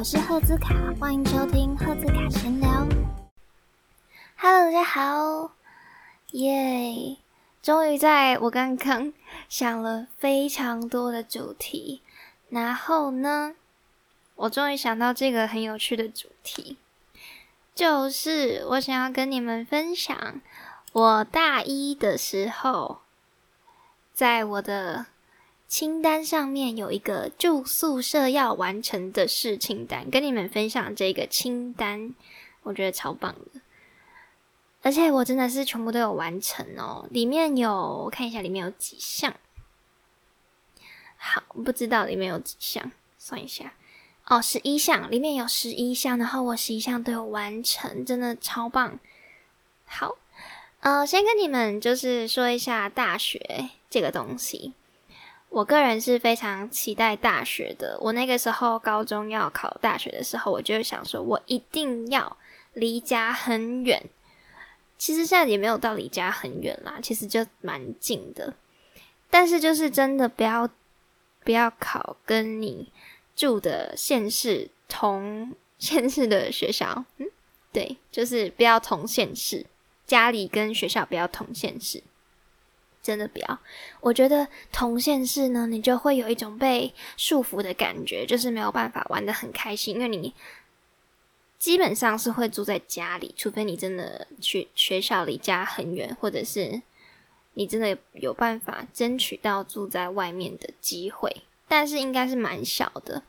我是赫兹卡，欢迎收听赫兹卡闲聊。Hello，大家好，耶！终于在我刚刚想了非常多的主题，然后呢，我终于想到这个很有趣的主题，就是我想要跟你们分享我大一的时候，在我的。清单上面有一个住宿舍要完成的事清单，跟你们分享这个清单，我觉得超棒的，而且我真的是全部都有完成哦。里面有我看一下，里面有几项，好，不知道里面有几项，算一下，哦，十一项，里面有十一项，然后我十一项都有完成，真的超棒。好，呃，先跟你们就是说一下大学这个东西。我个人是非常期待大学的。我那个时候高中要考大学的时候，我就想说，我一定要离家很远。其实现在也没有到离家很远啦，其实就蛮近的。但是就是真的不要不要考跟你住的县市同县市的学校，嗯，对，就是不要同县市，家里跟学校不要同县市。真的不要，我觉得同县市呢，你就会有一种被束缚的感觉，就是没有办法玩的很开心，因为你基本上是会住在家里，除非你真的去学校离家很远，或者是你真的有办法争取到住在外面的机会，但是应该是蛮小的，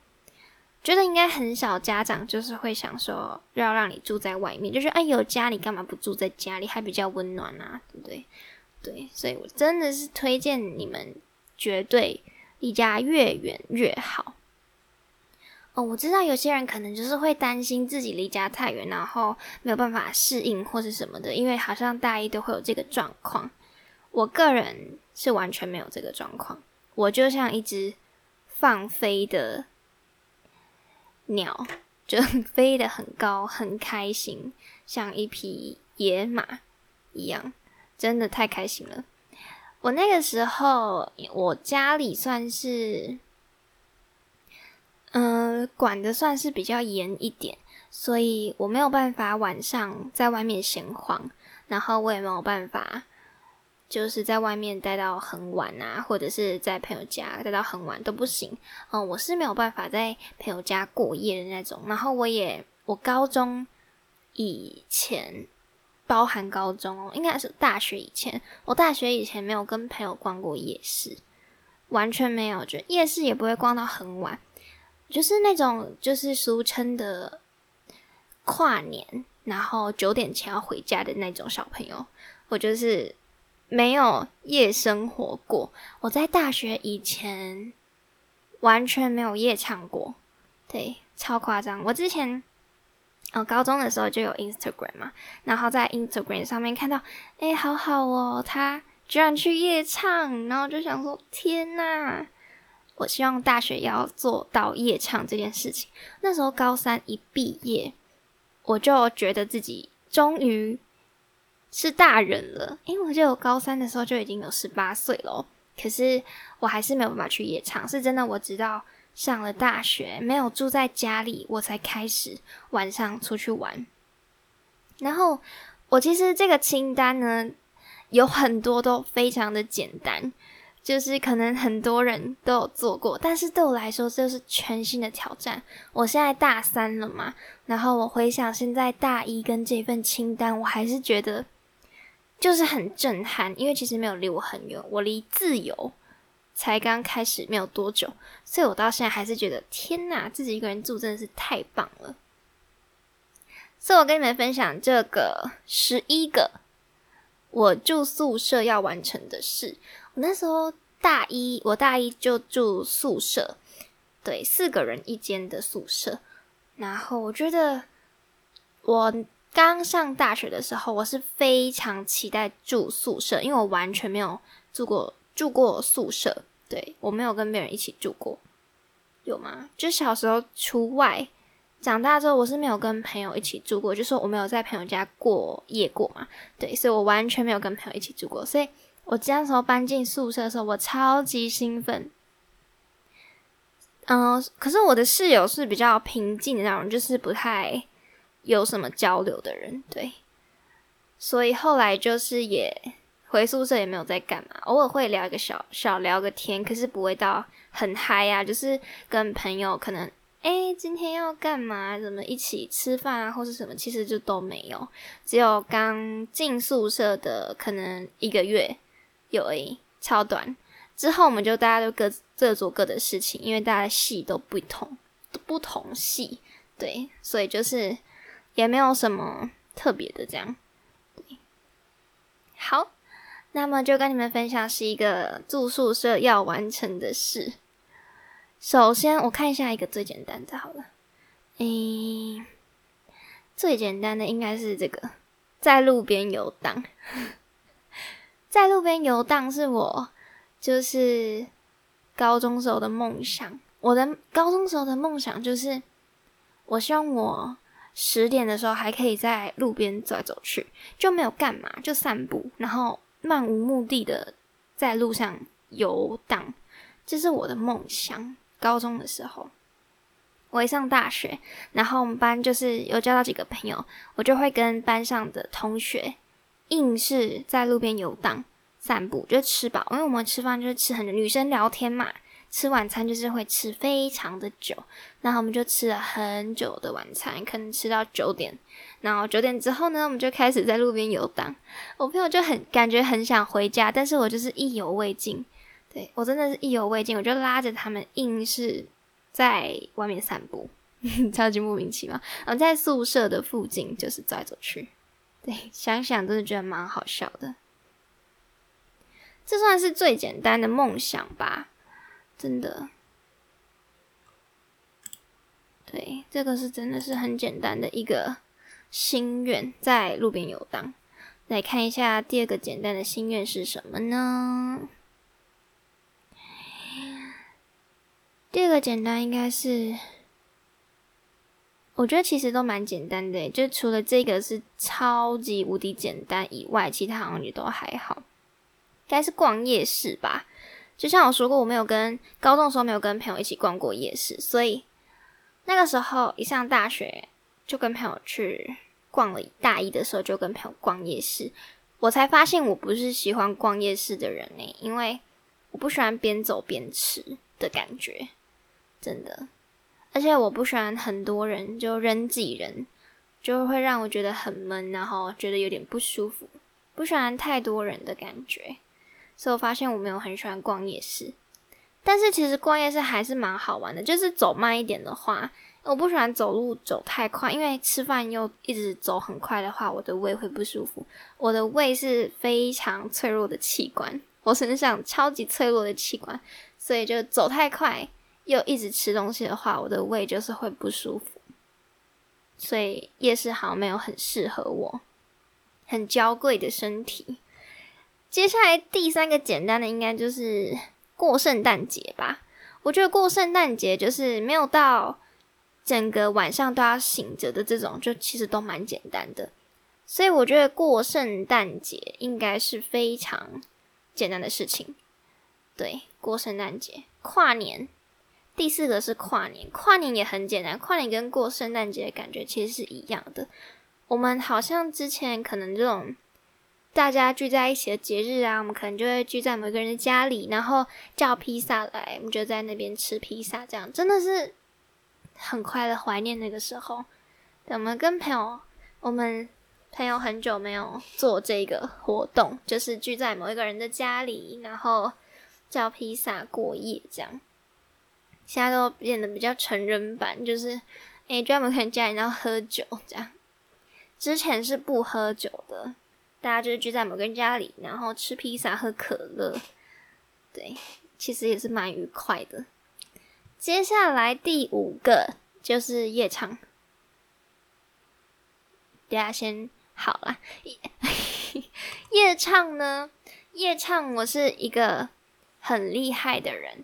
觉得应该很少家长就是会想说要让你住在外面，就是哎有家里干嘛不住在家里，还比较温暖啊，对不对？对，所以我真的是推荐你们，绝对离家越远越好。哦，我知道有些人可能就是会担心自己离家太远，然后没有办法适应或是什么的，因为好像大一都会有这个状况。我个人是完全没有这个状况，我就像一只放飞的鸟，就 飞得很高，很开心，像一匹野马一样。真的太开心了！我那个时候，我家里算是，嗯，管的算是比较严一点，所以我没有办法晚上在外面闲晃，然后我也没有办法就是在外面待到很晚啊，或者是在朋友家待到很晚都不行。嗯，我是没有办法在朋友家过夜的那种。然后我也，我高中以前。包含高中哦，应该是大学以前。我大学以前没有跟朋友逛过夜市，完全没有。觉得夜市也不会逛到很晚，就是那种就是俗称的跨年，然后九点前要回家的那种小朋友。我就是没有夜生活过。我在大学以前完全没有夜唱过，对，超夸张。我之前。哦，高中的时候就有 Instagram 嘛，然后在 Instagram 上面看到，哎，好好哦，他居然去夜唱，然后就想说，天呐，我希望大学要做到夜唱这件事情。那时候高三一毕业，我就觉得自己终于是大人了，因为我记得我高三的时候就已经有十八岁了，可是我还是没有办法去夜唱，是真的，我知道。上了大学，没有住在家里，我才开始晚上出去玩。然后我其实这个清单呢，有很多都非常的简单，就是可能很多人都有做过，但是对我来说这是全新的挑战。我现在大三了嘛，然后我回想现在大一跟这份清单，我还是觉得就是很震撼，因为其实没有离我很远，我离自由。才刚开始没有多久，所以我到现在还是觉得天呐，自己一个人住真的是太棒了。所以我跟你们分享这个十一个我住宿舍要完成的事。我那时候大一，我大一就住宿舍，对，四个人一间的宿舍。然后我觉得我刚上大学的时候，我是非常期待住宿舍，因为我完全没有住过。住过宿舍，对我没有跟别人一起住过，有吗？就小时候除外，长大之后我是没有跟朋友一起住过，就说我没有在朋友家过夜过嘛，对，所以我完全没有跟朋友一起住过，所以我那时候搬进宿舍的时候，我超级兴奋，嗯，可是我的室友是比较平静的那种，就是不太有什么交流的人，对。所以后来就是也回宿舍也没有在干嘛，偶尔会聊一个小小聊个天，可是不会到很嗨啊，就是跟朋友可能哎今天要干嘛，怎么一起吃饭啊，或是什么，其实就都没有，只有刚进宿舍的可能一个月有诶，超短。之后我们就大家都各各做各的事情，因为大家戏都不同，不同戏，对，所以就是也没有什么特别的这样。好，那么就跟你们分享是一个住宿舍要完成的事。首先，我看一下一个最简单的，好了，诶，最简单的应该是这个，在路边游荡。在路边游荡是我就是高中时候的梦想。我的高中时候的梦想就是，我希望我。十点的时候还可以在路边走来走去，就没有干嘛，就散步，然后漫无目的的在路上游荡，这是我的梦想。高中的时候，我一上大学，然后我们班就是有交到几个朋友，我就会跟班上的同学硬是在路边游荡、散步，就吃饱，因为我们吃饭就是吃很久，女生聊天嘛。吃晚餐就是会吃非常的久，然后我们就吃了很久的晚餐，可能吃到九点，然后九点之后呢，我们就开始在路边游荡。我朋友就很感觉很想回家，但是我就是意犹未尽。对我真的是意犹未尽，我就拉着他们硬是在外面散步，超级莫名其妙。然后在宿舍的附近就是走来走去，对，想想真的觉得蛮好笑的。这算是最简单的梦想吧。真的，对，这个是真的是很简单的一个心愿，在路边游荡。来看一下第二个简单的心愿是什么呢？第二个简单应该是，我觉得其实都蛮简单的，就除了这个是超级无敌简单以外，其他好像也都还好。应该是逛夜市吧。就像我说过，我没有跟高中的时候没有跟朋友一起逛过夜市，所以那个时候一上大学就跟朋友去逛了。大一的时候就跟朋友逛夜市，我才发现我不是喜欢逛夜市的人呢，因为我不喜欢边走边吃的感觉，真的。而且我不喜欢很多人就人挤人，就会让我觉得很闷，然后觉得有点不舒服，不喜欢太多人的感觉。所以我发现我没有很喜欢逛夜市，但是其实逛夜市还是蛮好玩的。就是走慢一点的话，我不喜欢走路走太快，因为吃饭又一直走很快的话，我的胃会不舒服。我的胃是非常脆弱的器官，我身上超级脆弱的器官，所以就走太快又一直吃东西的话，我的胃就是会不舒服。所以夜市好像没有很适合我，很娇贵的身体。接下来第三个简单的应该就是过圣诞节吧。我觉得过圣诞节就是没有到整个晚上都要醒着的这种，就其实都蛮简单的。所以我觉得过圣诞节应该是非常简单的事情。对，过圣诞节、跨年，第四个是跨年。跨年也很简单，跨年跟过圣诞节的感觉其实是一样的。我们好像之前可能这种。大家聚在一起的节日啊，我们可能就会聚在某一个人的家里，然后叫披萨来，我们就在那边吃披萨，这样真的是很快的，怀念那个时候。我们跟朋友，我们朋友很久没有做这个活动，就是聚在某一个人的家里，然后叫披萨过夜这样。现在都变得比较成人版，就是诶，专门可能家里然后喝酒这样。之前是不喝酒的。大家就是聚在某个人家里，然后吃披萨、喝可乐，对，其实也是蛮愉快的。接下来第五个就是夜唱，大家先好了。夜唱呢？夜唱我是一个很厉害的人。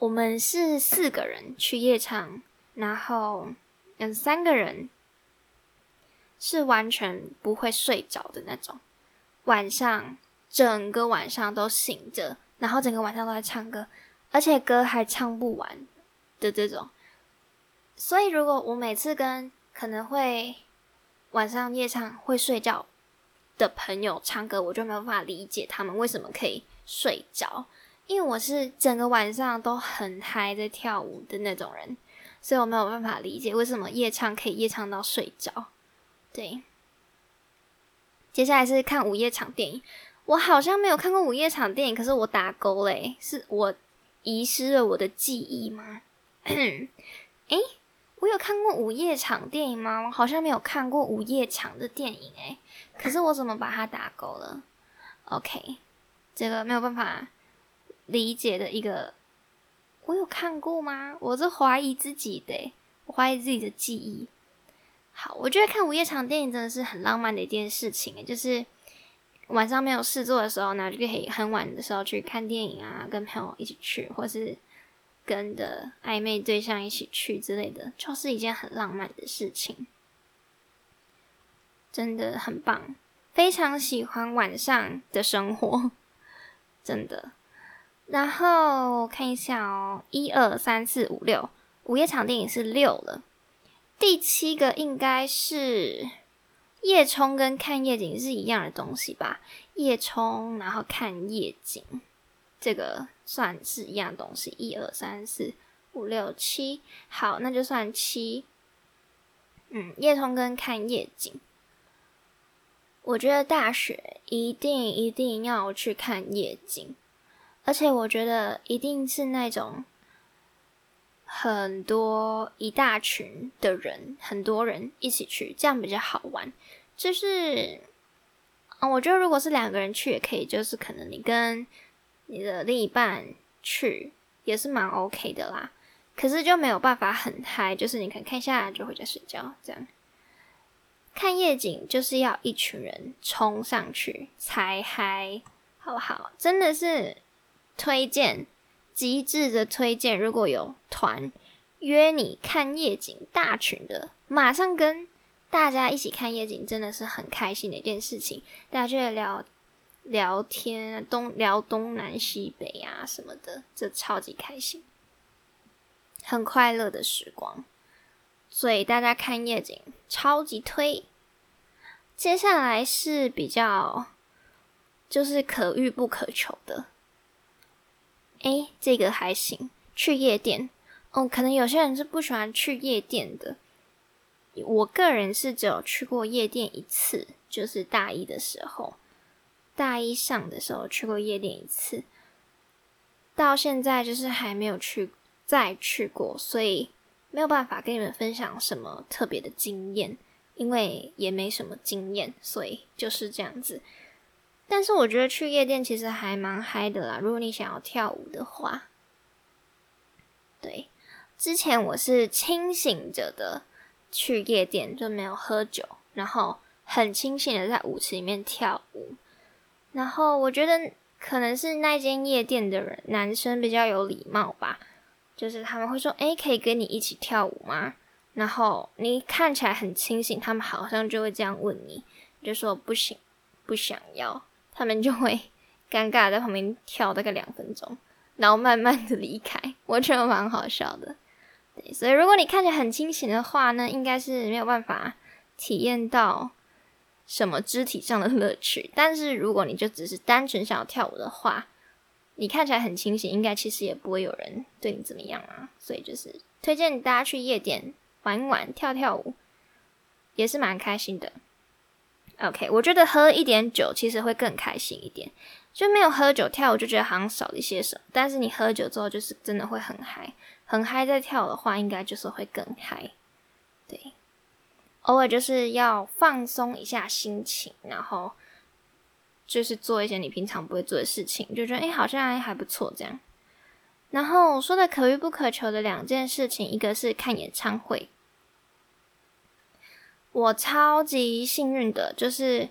我们是四个人去夜唱，然后嗯，三个人。是完全不会睡着的那种，晚上整个晚上都醒着，然后整个晚上都在唱歌，而且歌还唱不完，的这种。所以如果我每次跟可能会晚上夜唱会睡觉的朋友唱歌，我就没有办法理解他们为什么可以睡着，因为我是整个晚上都很嗨在跳舞的那种人，所以我没有办法理解为什么夜唱可以夜唱到睡着。对，接下来是看午夜场电影。我好像没有看过午夜场电影，可是我打勾嘞，是我遗失了我的记忆吗？诶，我有看过午夜场电影吗？我好像没有看过午夜场的电影诶，可是我怎么把它打勾了？OK，这个没有办法理解的一个，我有看过吗？我是怀疑自己的，我怀疑自己的记忆。好，我觉得看午夜场电影真的是很浪漫的一件事情，就是晚上没有事做的时候呢，就可以很晚的时候去看电影啊，跟朋友一起去，或是跟的暧昧对象一起去之类的，就是一件很浪漫的事情，真的很棒，非常喜欢晚上的生活，真的。然后看一下哦，一二三四五六，午夜场电影是六了。第七个应该是夜冲跟看夜景是一样的东西吧？夜冲然后看夜景，这个算是一样东西。一二三四五六七，好，那就算七。嗯，夜通跟看夜景，我觉得大学一定一定要去看夜景，而且我觉得一定是那种。很多一大群的人，很多人一起去，这样比较好玩。就是，嗯，我觉得如果是两个人去也可以，就是可能你跟你的另一半去也是蛮 OK 的啦。可是就没有办法很嗨，就是你可能看下就回家睡觉这样。看夜景就是要一群人冲上去才嗨，好不好？真的是推荐。极致的推荐，如果有团约你看夜景，大群的，马上跟大家一起看夜景，真的是很开心的一件事情。大家就聊聊天啊，东聊东南西北啊什么的，这超级开心，很快乐的时光。所以大家看夜景超级推。接下来是比较就是可遇不可求的。哎，这个还行。去夜店，哦，可能有些人是不喜欢去夜店的。我个人是只有去过夜店一次，就是大一的时候，大一上的时候去过夜店一次，到现在就是还没有去再去过，所以没有办法跟你们分享什么特别的经验，因为也没什么经验，所以就是这样子。但是我觉得去夜店其实还蛮嗨的啦。如果你想要跳舞的话，对，之前我是清醒着的去夜店，就没有喝酒，然后很清醒的在舞池里面跳舞。然后我觉得可能是那间夜店的人男生比较有礼貌吧，就是他们会说：“哎，可以跟你一起跳舞吗？”然后你看起来很清醒，他们好像就会这样问你，就说：“不行，不想要。”他们就会 尴尬在旁边跳大概两分钟，然后慢慢的离开，我觉得蛮好笑的。对，所以如果你看起来很清醒的话呢，应该是没有办法体验到什么肢体上的乐趣。但是如果你就只是单纯想要跳舞的话，你看起来很清醒，应该其实也不会有人对你怎么样啊。所以就是推荐大家去夜店玩一玩，跳跳舞，也是蛮开心的。OK，我觉得喝一点酒其实会更开心一点，就没有喝酒跳舞就觉得好像少了一些什么。但是你喝酒之后，就是真的会很嗨，很嗨。在跳的话，应该就是会更嗨。偶尔就是要放松一下心情，然后就是做一些你平常不会做的事情，就觉得哎，好像还不错这样。然后说的可遇不可求的两件事情，一个是看演唱会。我超级幸运的，就是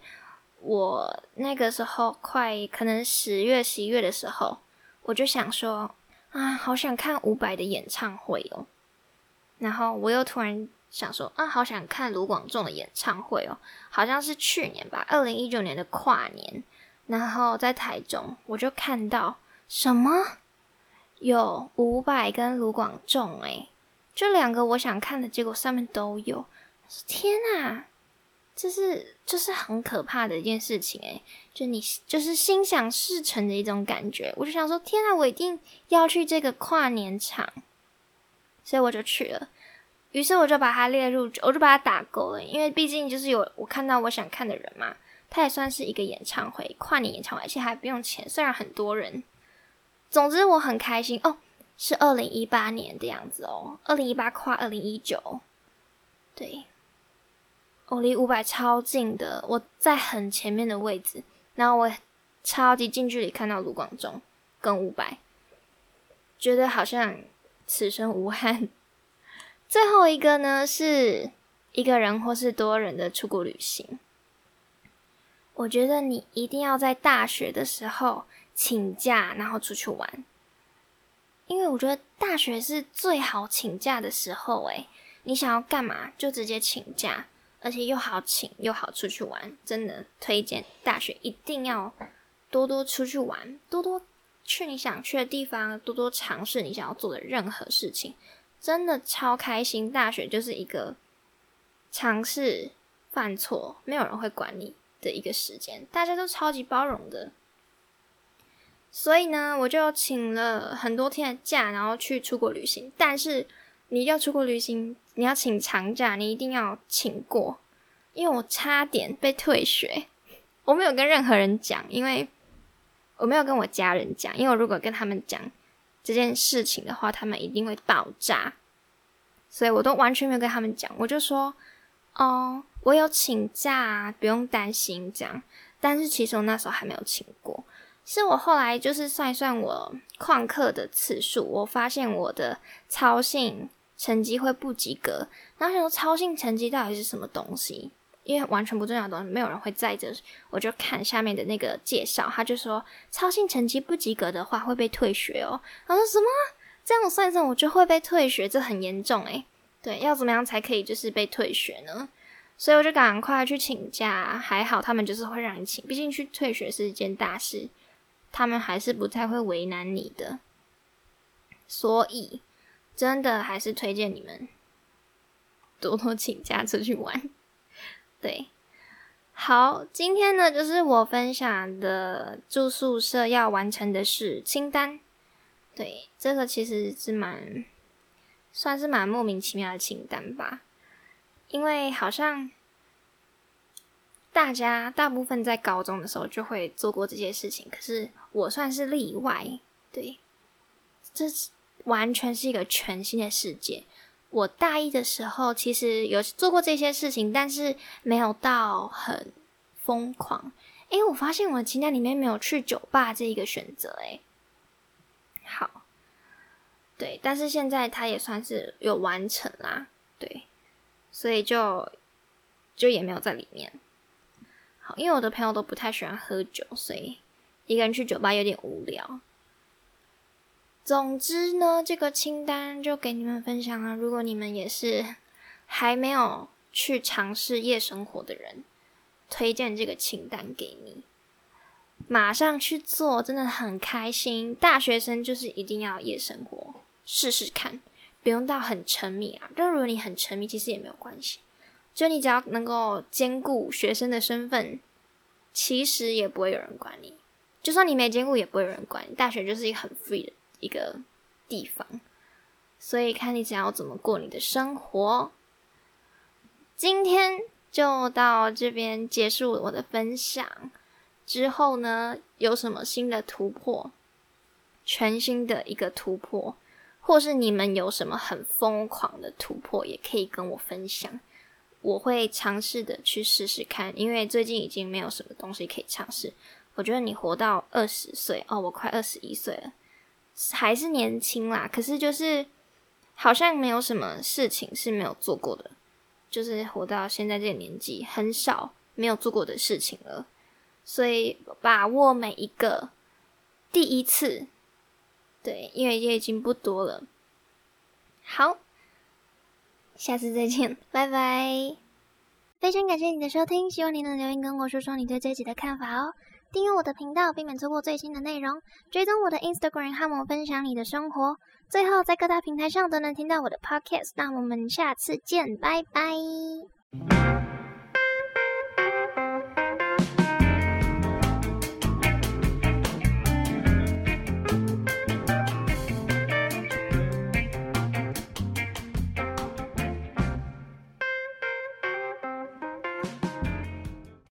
我那个时候快可能十月、十一月的时候，我就想说啊，好想看伍佰的演唱会哦。然后我又突然想说啊，好想看卢广仲的演唱会哦，好像是去年吧，二零一九年的跨年。然后在台中，我就看到什么有伍佰跟卢广仲，诶，这两个我想看的结果上面都有。天呐，这是就是很可怕的一件事情，诶，就你就是心想事成的一种感觉。我就想说，天呐，我一定要去这个跨年场，所以我就去了。于是我就把它列入，我就把它打勾了，因为毕竟就是有我看到我想看的人嘛。它也算是一个演唱会，跨年演唱会，而且还不用钱，虽然很多人。总之我很开心哦，是二零一八年的样子哦，二零一八跨二零一九，对，我离五百超近的，我在很前面的位置，然后我超级近距离看到卢广仲跟五百，觉得好像此生无憾。最后一个呢，是一个人或是多人的出国旅行。我觉得你一定要在大学的时候请假，然后出去玩，因为我觉得大学是最好请假的时候。诶，你想要干嘛就直接请假，而且又好请又好出去玩，真的推荐大学一定要多多出去玩，多多去你想去的地方，多多尝试你想要做的任何事情，真的超开心。大学就是一个尝试犯错，没有人会管你。的一个时间，大家都超级包容的，所以呢，我就请了很多天的假，然后去出国旅行。但是你要出国旅行，你要请长假，你一定要请过，因为我差点被退学，我没有跟任何人讲，因为我没有跟我家人讲，因为我如果跟他们讲这件事情的话，他们一定会爆炸，所以我都完全没有跟他们讲，我就说。哦，我有请假，不用担心这样。但是其实我那时候还没有请过，是我后来就是算一算我旷课的次数，我发现我的操性成绩会不及格。然后想说操性成绩到底是什么东西？因为完全不重要的东西，没有人会在着。我就看下面的那个介绍，他就说操性成绩不及格的话会被退学哦。我说什么？这样算一算，我就会被退学，这很严重诶。对，要怎么样才可以就是被退学呢？所以我就赶快去请假，还好他们就是会让你请，毕竟去退学是一件大事，他们还是不太会为难你的。所以真的还是推荐你们多多请假出去玩。对，好，今天呢就是我分享的住宿舍要完成的事清单。对，这个其实是蛮。算是蛮莫名其妙的清单吧，因为好像大家大部分在高中的时候就会做过这些事情，可是我算是例外。对，这完全是一个全新的世界。我大一的时候其实有做过这些事情，但是没有到很疯狂。诶，我发现我的清单里面没有去酒吧这一个选择。诶，好。对，但是现在他也算是有完成啦，对，所以就就也没有在里面。好，因为我的朋友都不太喜欢喝酒，所以一个人去酒吧有点无聊。总之呢，这个清单就给你们分享了。如果你们也是还没有去尝试夜生活的人，推荐这个清单给你，马上去做，真的很开心。大学生就是一定要夜生活。试试看，不用到很沉迷啊。但如果你很沉迷，其实也没有关系。就你只要能够兼顾学生的身份，其实也不会有人管你。就算你没兼顾，也不会有人管你。大学就是一个很 free 的一个地方，所以看你想要怎么过你的生活。今天就到这边结束我的分享。之后呢，有什么新的突破？全新的一个突破。或是你们有什么很疯狂的突破，也可以跟我分享，我会尝试的去试试看。因为最近已经没有什么东西可以尝试。我觉得你活到二十岁哦，我快二十一岁了，还是年轻啦。可是就是好像没有什么事情是没有做过的，就是活到现在这个年纪，很少没有做过的事情了。所以把握每一个第一次。对，因为也已经不多了。好，下次再见，拜拜。非常感谢你的收听，希望你能留言跟我说说你对这集的看法哦。订阅我的频道，避免错过最新的内容。追踪我的 Instagram，和我分享你的生活。最后，在各大平台上都能听到我的 Podcast。那我们下次见，拜拜。